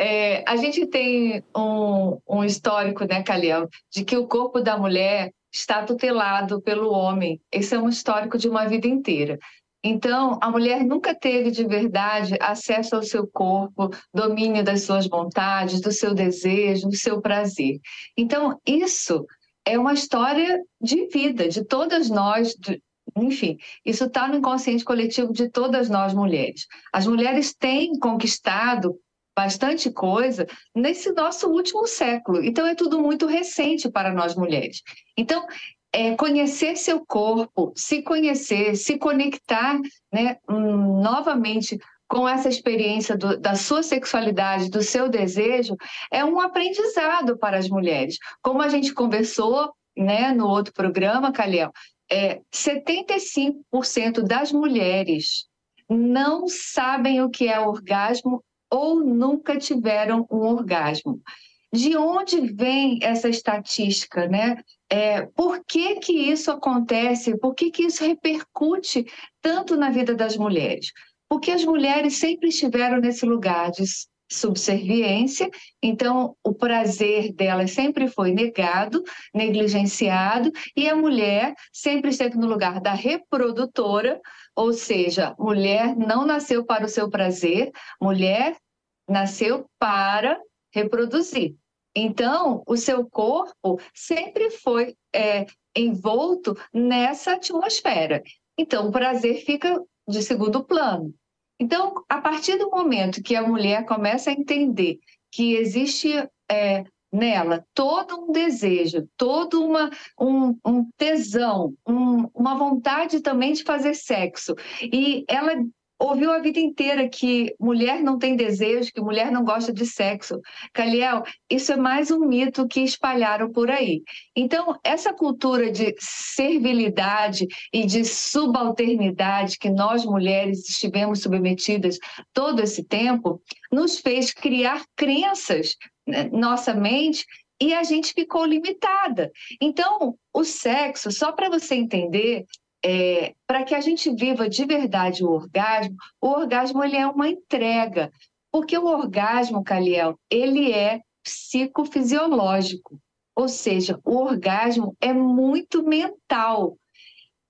é, a gente tem um, um histórico, né, Calhão, de que o corpo da mulher está tutelado pelo homem. Esse é um histórico de uma vida inteira. Então, a mulher nunca teve de verdade acesso ao seu corpo, domínio das suas vontades, do seu desejo, do seu prazer. Então, isso é uma história de vida de todas nós, de, enfim, isso está no inconsciente coletivo de todas nós mulheres. As mulheres têm conquistado bastante coisa nesse nosso último século. Então, é tudo muito recente para nós mulheres. Então, é, conhecer seu corpo, se conhecer, se conectar né, um, novamente com essa experiência do, da sua sexualidade, do seu desejo, é um aprendizado para as mulheres. Como a gente conversou né, no outro programa, Calhão, é, 75% das mulheres não sabem o que é orgasmo ou nunca tiveram um orgasmo. De onde vem essa estatística, né? É, por que, que isso acontece? Por que, que isso repercute tanto na vida das mulheres? Porque as mulheres sempre estiveram nesse lugar de subserviência, então o prazer delas sempre foi negado, negligenciado, e a mulher sempre esteve no lugar da reprodutora, ou seja, mulher não nasceu para o seu prazer, mulher nasceu para reproduzir. Então, o seu corpo sempre foi é, envolto nessa atmosfera. Então, o prazer fica de segundo plano. Então, a partir do momento que a mulher começa a entender que existe é, nela todo um desejo, todo uma, um, um tesão, um, uma vontade também de fazer sexo, e ela ouviu a vida inteira que mulher não tem desejo, que mulher não gosta de sexo. Caliel, isso é mais um mito que espalharam por aí. Então, essa cultura de servilidade e de subalternidade que nós mulheres estivemos submetidas todo esse tempo, nos fez criar crenças na né, nossa mente e a gente ficou limitada. Então, o sexo, só para você entender, é, para que a gente viva de verdade o orgasmo, o orgasmo ele é uma entrega, porque o orgasmo, Caliel, ele é psicofisiológico, ou seja, o orgasmo é muito mental.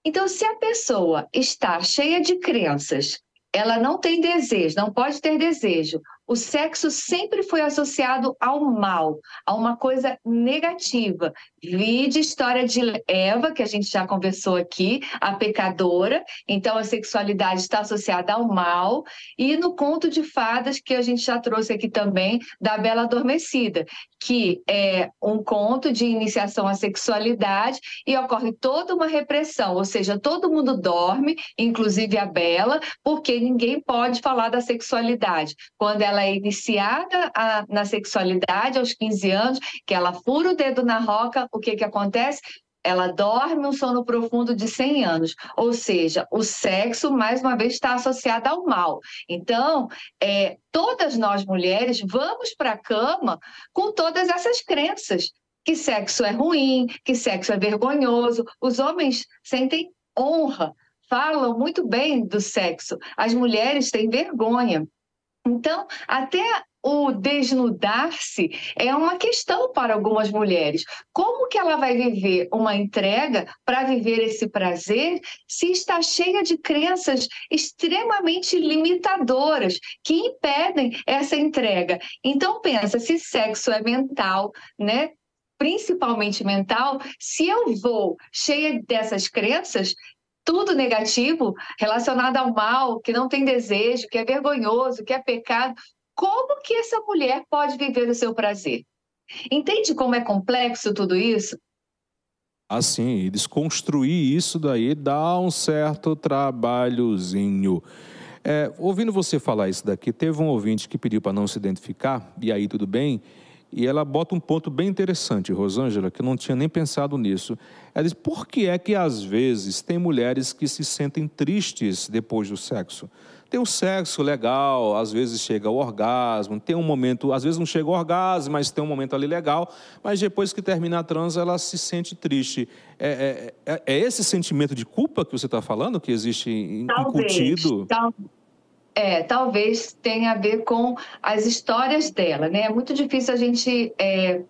Então, se a pessoa está cheia de crenças, ela não tem desejo, não pode ter desejo, o sexo sempre foi associado ao mal, a uma coisa negativa. Vide história de Eva, que a gente já conversou aqui, a pecadora. Então, a sexualidade está associada ao mal. E no conto de fadas, que a gente já trouxe aqui também, da Bela Adormecida, que é um conto de iniciação à sexualidade e ocorre toda uma repressão, ou seja, todo mundo dorme, inclusive a Bela, porque ninguém pode falar da sexualidade. Quando ela é iniciada a, na sexualidade aos 15 anos, que ela fura o dedo na roca, o que, que acontece? Ela dorme um sono profundo de 100 anos, ou seja, o sexo, mais uma vez, está associado ao mal. Então, é, todas nós mulheres vamos para a cama com todas essas crenças, que sexo é ruim, que sexo é vergonhoso. Os homens sentem honra, falam muito bem do sexo. As mulheres têm vergonha. Então, até o desnudar-se é uma questão para algumas mulheres. Como que ela vai viver uma entrega para viver esse prazer se está cheia de crenças extremamente limitadoras que impedem essa entrega? Então pensa, se sexo é mental, né? Principalmente mental, se eu vou cheia dessas crenças, tudo negativo relacionado ao mal, que não tem desejo, que é vergonhoso, que é pecado, como que essa mulher pode viver o seu prazer? Entende como é complexo tudo isso? Assim, desconstruir isso daí dá um certo trabalhozinho. É, ouvindo você falar isso daqui, teve um ouvinte que pediu para não se identificar, e aí tudo bem, e ela bota um ponto bem interessante, Rosângela, que eu não tinha nem pensado nisso. Ela diz: por que é que às vezes tem mulheres que se sentem tristes depois do sexo? Tem o sexo legal, às vezes chega o orgasmo, tem um momento, às vezes não chega o orgasmo, mas tem um momento ali legal, mas depois que termina a trans, ela se sente triste. É, é, é esse sentimento de culpa que você está falando, que existe talvez, incutido? Tal, É, talvez tenha a ver com as histórias dela, né? É muito difícil a gente é,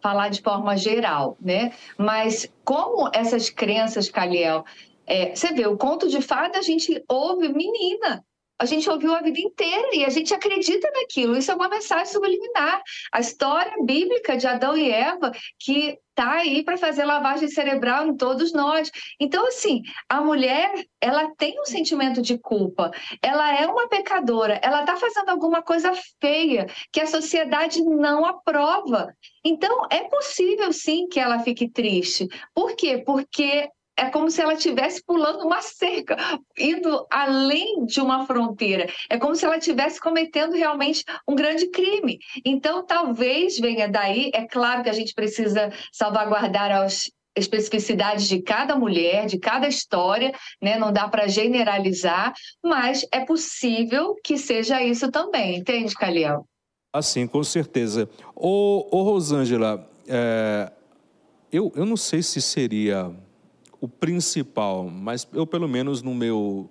falar de forma geral, né? Mas como essas crenças, Caliel, é, você vê, o conto de fada a gente ouve, menina, a gente ouviu a vida inteira e a gente acredita naquilo. Isso é uma mensagem subliminar. A história bíblica de Adão e Eva, que está aí para fazer lavagem cerebral em todos nós. Então, assim, a mulher, ela tem um sentimento de culpa, ela é uma pecadora, ela está fazendo alguma coisa feia que a sociedade não aprova. Então, é possível sim que ela fique triste. Por quê? Porque é como se ela estivesse pulando uma cerca, indo além de uma fronteira. É como se ela estivesse cometendo realmente um grande crime. Então, talvez venha daí. É claro que a gente precisa salvaguardar as especificidades de cada mulher, de cada história, né? não dá para generalizar, mas é possível que seja isso também, entende, Caliel? Assim, com certeza. Ô, ô Rosângela, é, eu, eu não sei se seria o principal, mas eu, pelo menos no meu,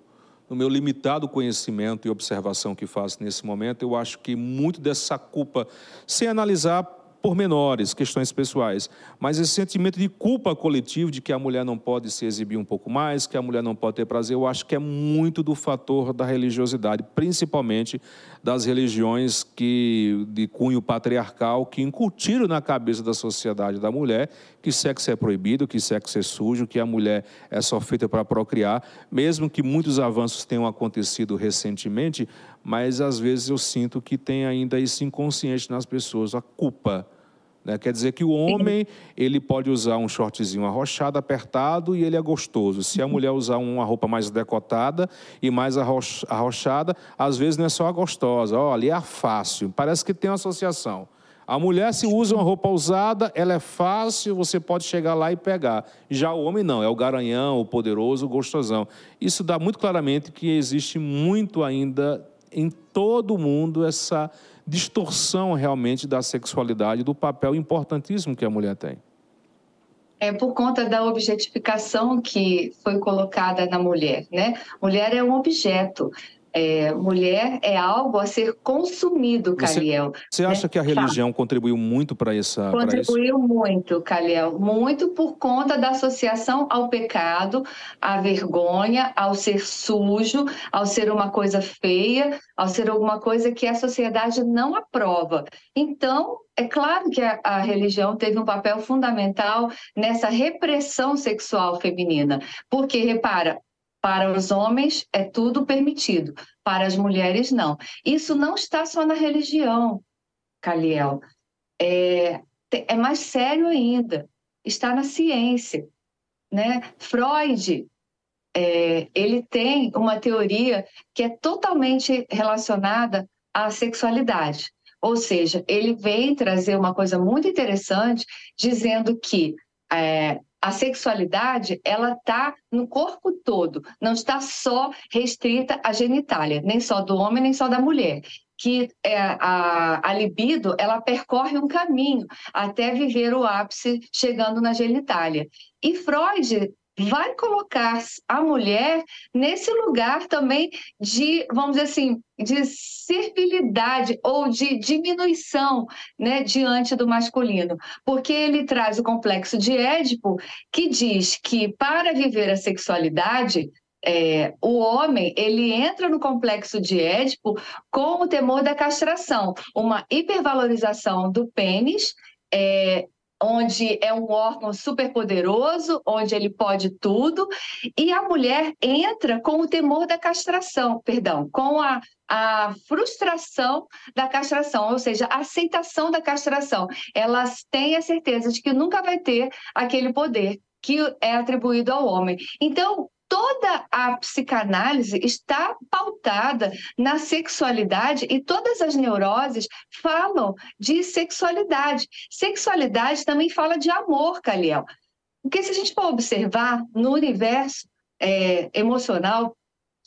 no meu limitado conhecimento e observação que faço nesse momento, eu acho que muito dessa culpa, sem analisar pormenores, questões pessoais, mas esse sentimento de culpa coletivo de que a mulher não pode se exibir um pouco mais, que a mulher não pode ter prazer, eu acho que é muito do fator da religiosidade, principalmente das religiões que de cunho patriarcal que incutiram na cabeça da sociedade da mulher que sexo é proibido, que sexo é sujo, que a mulher é só feita para procriar, mesmo que muitos avanços tenham acontecido recentemente, mas às vezes eu sinto que tem ainda isso inconsciente nas pessoas, a culpa né? Quer dizer que o homem ele pode usar um shortzinho arrochado, apertado e ele é gostoso. Se a mulher usar uma roupa mais decotada e mais arrochada, às vezes não é só a gostosa, olha, é a fácil. Parece que tem uma associação. A mulher, se usa uma roupa usada, ela é fácil, você pode chegar lá e pegar. Já o homem não, é o garanhão, o poderoso, o gostosão. Isso dá muito claramente que existe muito ainda em todo o mundo essa distorção realmente da sexualidade, do papel importantíssimo que a mulher tem. É por conta da objetificação que foi colocada na mulher, né? Mulher é um objeto. É, mulher é algo a ser consumido, Caliel. Você, você acha né? que a religião tá. contribuiu muito para essa? Contribuiu muito, Caliel, muito por conta da associação ao pecado, à vergonha, ao ser sujo, ao ser uma coisa feia, ao ser alguma coisa que a sociedade não aprova. Então, é claro que a, a, religião teve um papel fundamental nessa repressão sexual feminina, porque, repara, para os homens é tudo permitido, para as mulheres não. Isso não está só na religião, Caliel. É, é mais sério ainda. Está na ciência. Né? Freud é, ele tem uma teoria que é totalmente relacionada à sexualidade. Ou seja, ele vem trazer uma coisa muito interessante, dizendo que é, a sexualidade ela está no corpo todo, não está só restrita à genitália, nem só do homem nem só da mulher. Que é, a, a libido ela percorre um caminho até viver o ápice chegando na genitália. E Freud vai colocar a mulher nesse lugar também de, vamos dizer assim, de servilidade ou de diminuição né, diante do masculino, porque ele traz o complexo de Édipo, que diz que para viver a sexualidade, é, o homem ele entra no complexo de Édipo com o temor da castração, uma hipervalorização do pênis é, onde é um órgão superpoderoso, onde ele pode tudo, e a mulher entra com o temor da castração, perdão, com a, a frustração da castração, ou seja, a aceitação da castração. Elas têm a certeza de que nunca vai ter aquele poder que é atribuído ao homem. Então, toda a psicanálise está pautada na sexualidade e todas as neuroses falam de sexualidade. Sexualidade também fala de amor, Caliel. Porque se a gente for observar no universo é, emocional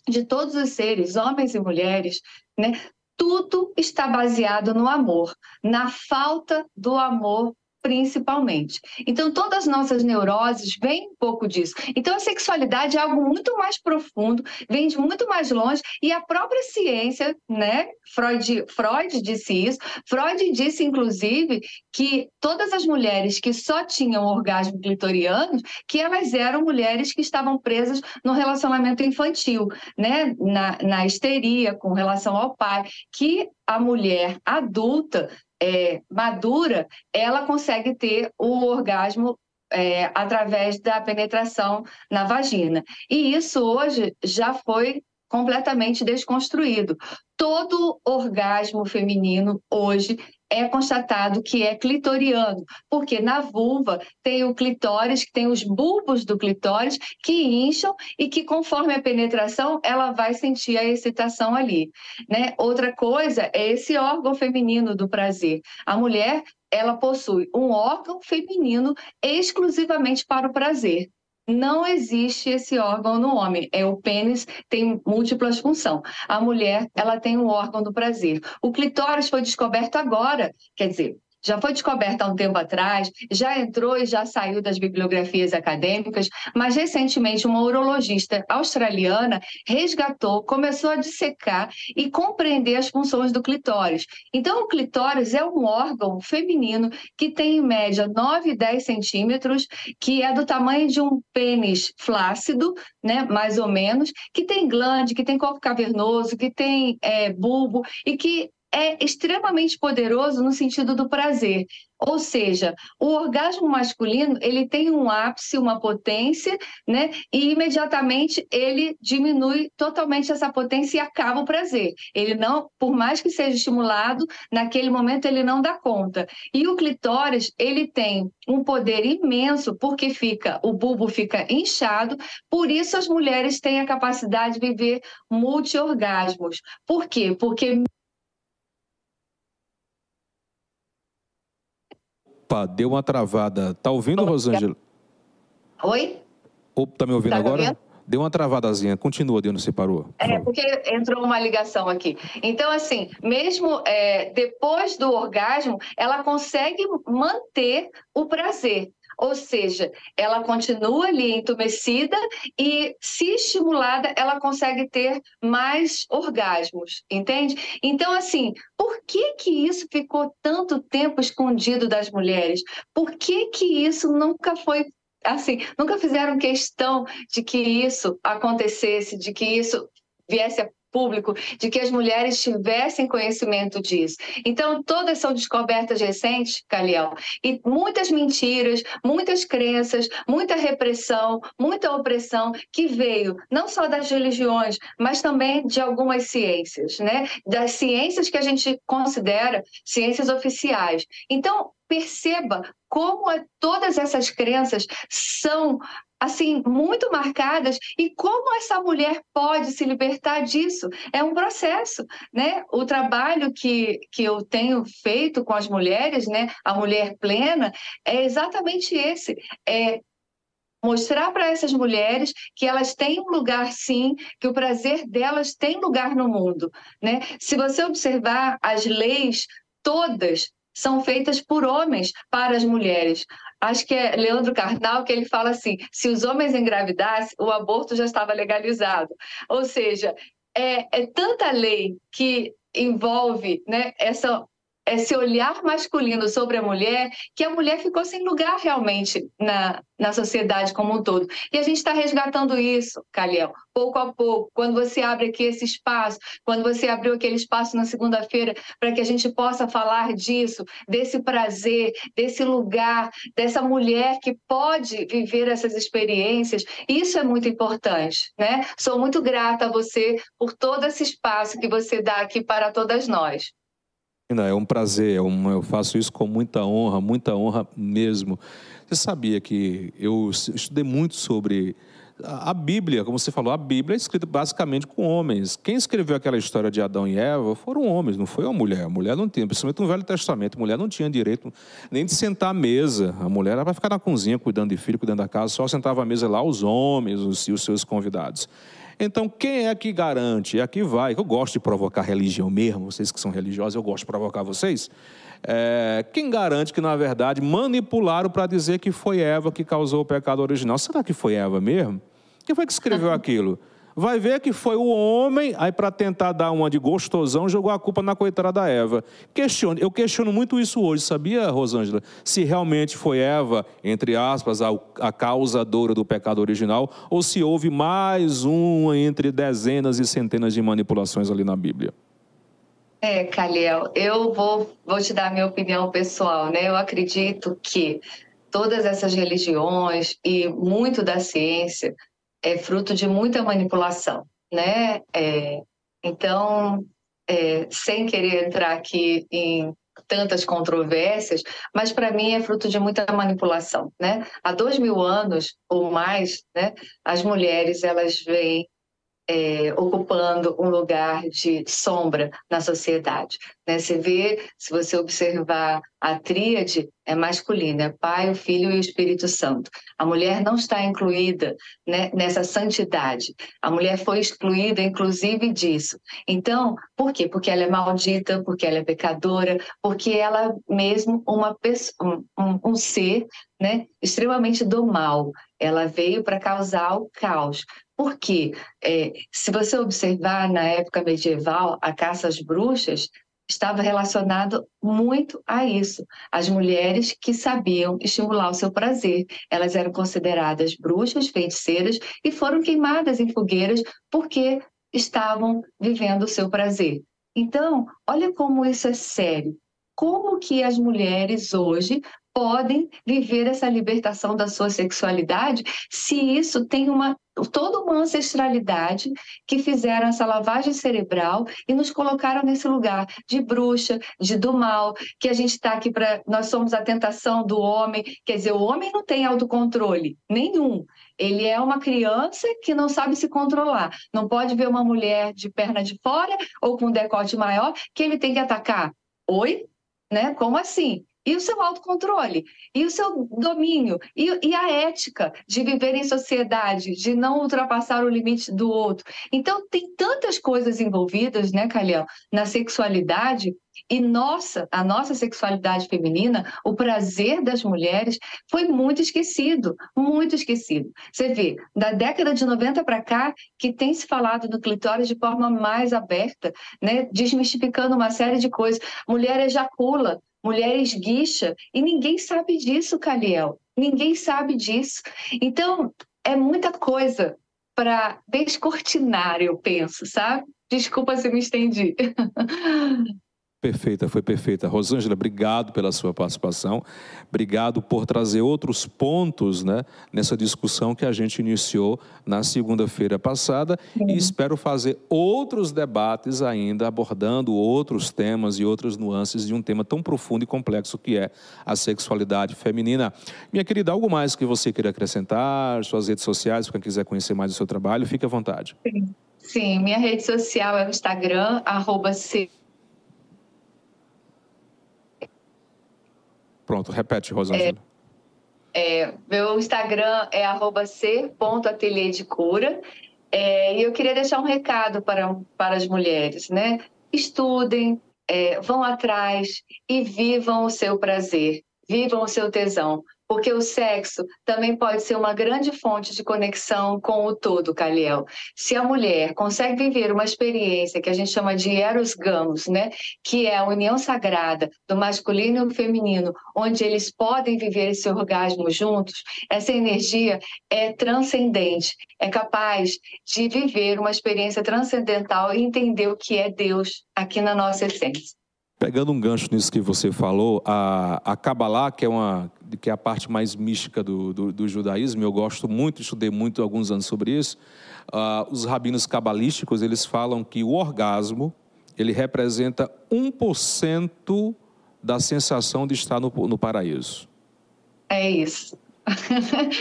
de todos os seres, homens e mulheres, né, tudo está baseado no amor, na falta do amor principalmente. Então, todas as nossas neuroses vêm um pouco disso. Então, a sexualidade é algo muito mais profundo, vem de muito mais longe, e a própria ciência, né? Freud, Freud disse isso. Freud disse, inclusive, que todas as mulheres que só tinham orgasmo clitoriano, que elas eram mulheres que estavam presas no relacionamento infantil, né? Na, na histeria com relação ao pai, que a mulher adulta é, madura, ela consegue ter o orgasmo é, através da penetração na vagina. E isso hoje já foi completamente desconstruído. Todo orgasmo feminino hoje é constatado que é clitoriano, porque na vulva tem o clitóris, que tem os bulbos do clitóris que incham e que conforme a penetração ela vai sentir a excitação ali, né? Outra coisa é esse órgão feminino do prazer. A mulher ela possui um órgão feminino exclusivamente para o prazer não existe esse órgão no homem. É o pênis tem múltiplas funções. A mulher, ela tem um órgão do prazer. O clitóris foi descoberto agora, quer dizer, já foi descoberta há um tempo atrás, já entrou e já saiu das bibliografias acadêmicas, mas recentemente uma urologista australiana resgatou, começou a dissecar e compreender as funções do clitóris. Então, o clitóris é um órgão feminino que tem em média 9 e 10 centímetros, que é do tamanho de um pênis flácido, né, mais ou menos, que tem glande, que tem corpo cavernoso, que tem é, bulbo e que é extremamente poderoso no sentido do prazer. Ou seja, o orgasmo masculino ele tem um ápice, uma potência, né? E imediatamente ele diminui totalmente essa potência e acaba o prazer. Ele não, por mais que seja estimulado, naquele momento ele não dá conta. E o clitóris ele tem um poder imenso porque fica, o bulbo fica inchado. Por isso as mulheres têm a capacidade de viver multi-orgasmos. Por quê? Porque Opa, deu uma travada. Tá ouvindo, Rosângela? Oi? Opa, tá me ouvindo tá agora? Ouvindo? Deu uma travadazinha. Continua, Diana, você parou. É, porque entrou uma ligação aqui. Então, assim, mesmo é, depois do orgasmo, ela consegue manter o prazer. Ou seja, ela continua ali entumecida e, se estimulada, ela consegue ter mais orgasmos, entende? Então, assim, por que que isso ficou tanto tempo escondido das mulheres? Por que que isso nunca foi assim, nunca fizeram questão de que isso acontecesse, de que isso viesse a público de que as mulheres tivessem conhecimento disso. Então, todas são descobertas recentes, Caliel, e muitas mentiras, muitas crenças, muita repressão, muita opressão que veio não só das religiões, mas também de algumas ciências, né? Das ciências que a gente considera ciências oficiais. Então, perceba como todas essas crenças são assim muito marcadas e como essa mulher pode se libertar disso é um processo né o trabalho que, que eu tenho feito com as mulheres né a mulher plena é exatamente esse é mostrar para essas mulheres que elas têm um lugar sim, que o prazer delas tem lugar no mundo, né? Se você observar as leis todas são feitas por homens para as mulheres. Acho que é Leandro Carnal que ele fala assim: se os homens engravidassem, o aborto já estava legalizado. Ou seja, é, é tanta lei que envolve né, essa esse olhar masculino sobre a mulher que a mulher ficou sem lugar realmente na, na sociedade como um todo. E a gente está resgatando isso, Caliel, pouco a pouco. Quando você abre aqui esse espaço, quando você abriu aquele espaço na segunda-feira para que a gente possa falar disso, desse prazer, desse lugar, dessa mulher que pode viver essas experiências, isso é muito importante, né? Sou muito grata a você por todo esse espaço que você dá aqui para todas nós. É um prazer, é um, eu faço isso com muita honra, muita honra mesmo. Você sabia que eu estudei muito sobre a Bíblia, como você falou, a Bíblia é escrita basicamente com homens. Quem escreveu aquela história de Adão e Eva foram homens, não foi uma mulher. A mulher não tinha, principalmente no Velho Testamento, a mulher não tinha direito nem de sentar à mesa. A mulher era para ficar na cozinha cuidando de filho, cuidando da casa, só sentava à mesa lá os homens os, os seus convidados. Então, quem é que garante? É que vai. Eu gosto de provocar religião mesmo, vocês que são religiosos, eu gosto de provocar vocês. É, quem garante que, na verdade, manipularam para dizer que foi Eva que causou o pecado original? Será que foi Eva mesmo? Quem foi que escreveu aquilo? Vai ver que foi o homem, aí para tentar dar uma de gostosão, jogou a culpa na coitada da Eva. Questiono, eu questiono muito isso hoje, sabia, Rosângela? Se realmente foi Eva, entre aspas, a, a causadora do pecado original, ou se houve mais uma entre dezenas e centenas de manipulações ali na Bíblia. É, Caliel, eu vou, vou te dar a minha opinião pessoal, né? Eu acredito que todas essas religiões e muito da ciência é fruto de muita manipulação, né? É, então, é, sem querer entrar aqui em tantas controvérsias, mas para mim é fruto de muita manipulação, né? Há dois mil anos ou mais, né? As mulheres elas vêm é, ocupando um lugar de sombra na sociedade. Né? Você vê, se você observar a tríade, é masculina, é Pai, o Filho e o Espírito Santo. A mulher não está incluída né, nessa santidade. A mulher foi excluída, inclusive, disso. Então, por quê? Porque ela é maldita, porque ela é pecadora, porque ela mesmo uma pessoa, um, um ser né, extremamente do mal. Ela veio para causar o caos. Porque, é, se você observar na época medieval, a caça às bruxas estava relacionado muito a isso. As mulheres que sabiam estimular o seu prazer. Elas eram consideradas bruxas, feiticeiras e foram queimadas em fogueiras porque estavam vivendo o seu prazer. Então, olha como isso é sério. Como que as mulheres hoje podem viver essa libertação da sua sexualidade se isso tem uma toda uma ancestralidade que fizeram essa lavagem cerebral e nos colocaram nesse lugar de bruxa, de do mal, que a gente está aqui para nós somos a tentação do homem, quer dizer, o homem não tem autocontrole nenhum. Ele é uma criança que não sabe se controlar. Não pode ver uma mulher de perna de fora ou com um decote maior que ele tem que atacar. Oi? Né? Como assim? E o seu autocontrole, e o seu domínio, e, e, a ética de viver em sociedade, de não ultrapassar o limite do outro. Então, tem tantas coisas envolvidas, né, Calhão, na sexualidade. E nossa, a nossa sexualidade feminina, o prazer das mulheres foi muito esquecido, muito esquecido. Você vê, da década de 90 para cá, que tem se falado do clitóris de forma mais aberta, né, desmistificando uma série de coisas. Mulher ejacula, mulher esguicha, e ninguém sabe disso, Caliel. Ninguém sabe disso. Então, é muita coisa para descortinar, eu penso, sabe? Desculpa se me estendi. Perfeita, foi perfeita. Rosângela, obrigado pela sua participação. Obrigado por trazer outros pontos né, nessa discussão que a gente iniciou na segunda-feira passada e espero fazer outros debates ainda, abordando outros temas e outras nuances de um tema tão profundo e complexo que é a sexualidade feminina. Minha querida, algo mais que você queira acrescentar? Suas redes sociais, para quem quiser conhecer mais o seu trabalho, fique à vontade. Sim, Sim minha rede social é o Instagram, arroba Pronto, repete, Rosângela. É, é, meu Instagram é ser.ateliê de cura. É, e eu queria deixar um recado para, para as mulheres, né? Estudem, é, vão atrás e vivam o seu prazer, vivam o seu tesão porque o sexo também pode ser uma grande fonte de conexão com o todo, Caliel. Se a mulher consegue viver uma experiência que a gente chama de eros gamos, né, que é a união sagrada do masculino e do feminino, onde eles podem viver esse orgasmo juntos, essa energia é transcendente, é capaz de viver uma experiência transcendental e entender o que é Deus aqui na nossa essência. Pegando um gancho nisso que você falou, a, a Kabbalah, que é, uma, que é a parte mais mística do, do, do judaísmo, eu gosto muito, estudei muito alguns anos sobre isso. Uh, os rabinos cabalísticos, eles falam que o orgasmo, ele representa 1% da sensação de estar no, no paraíso. É isso.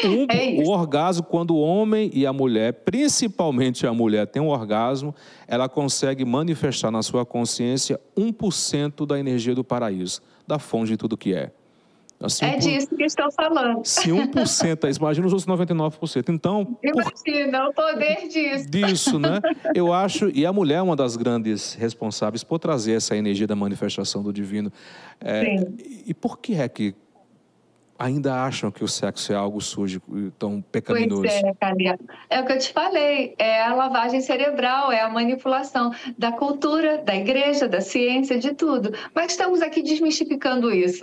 Um, é o orgasmo, quando o homem e a mulher, principalmente a mulher, tem um orgasmo, ela consegue manifestar na sua consciência 1% da energia do paraíso, da fonte de tudo que é. Assim, é disso que estou falando. Se 1% é isso, imagina os outros 99%. Então. Imagina por... o poder disso. Disso, né? Eu acho, e a mulher é uma das grandes responsáveis por trazer essa energia da manifestação do divino. É, Sim. E por que é que ainda acham que o sexo é algo sujo, tão pecaminoso. Pois é, Calia. É o que eu te falei, é a lavagem cerebral, é a manipulação da cultura, da igreja, da ciência, de tudo. Mas estamos aqui desmistificando isso.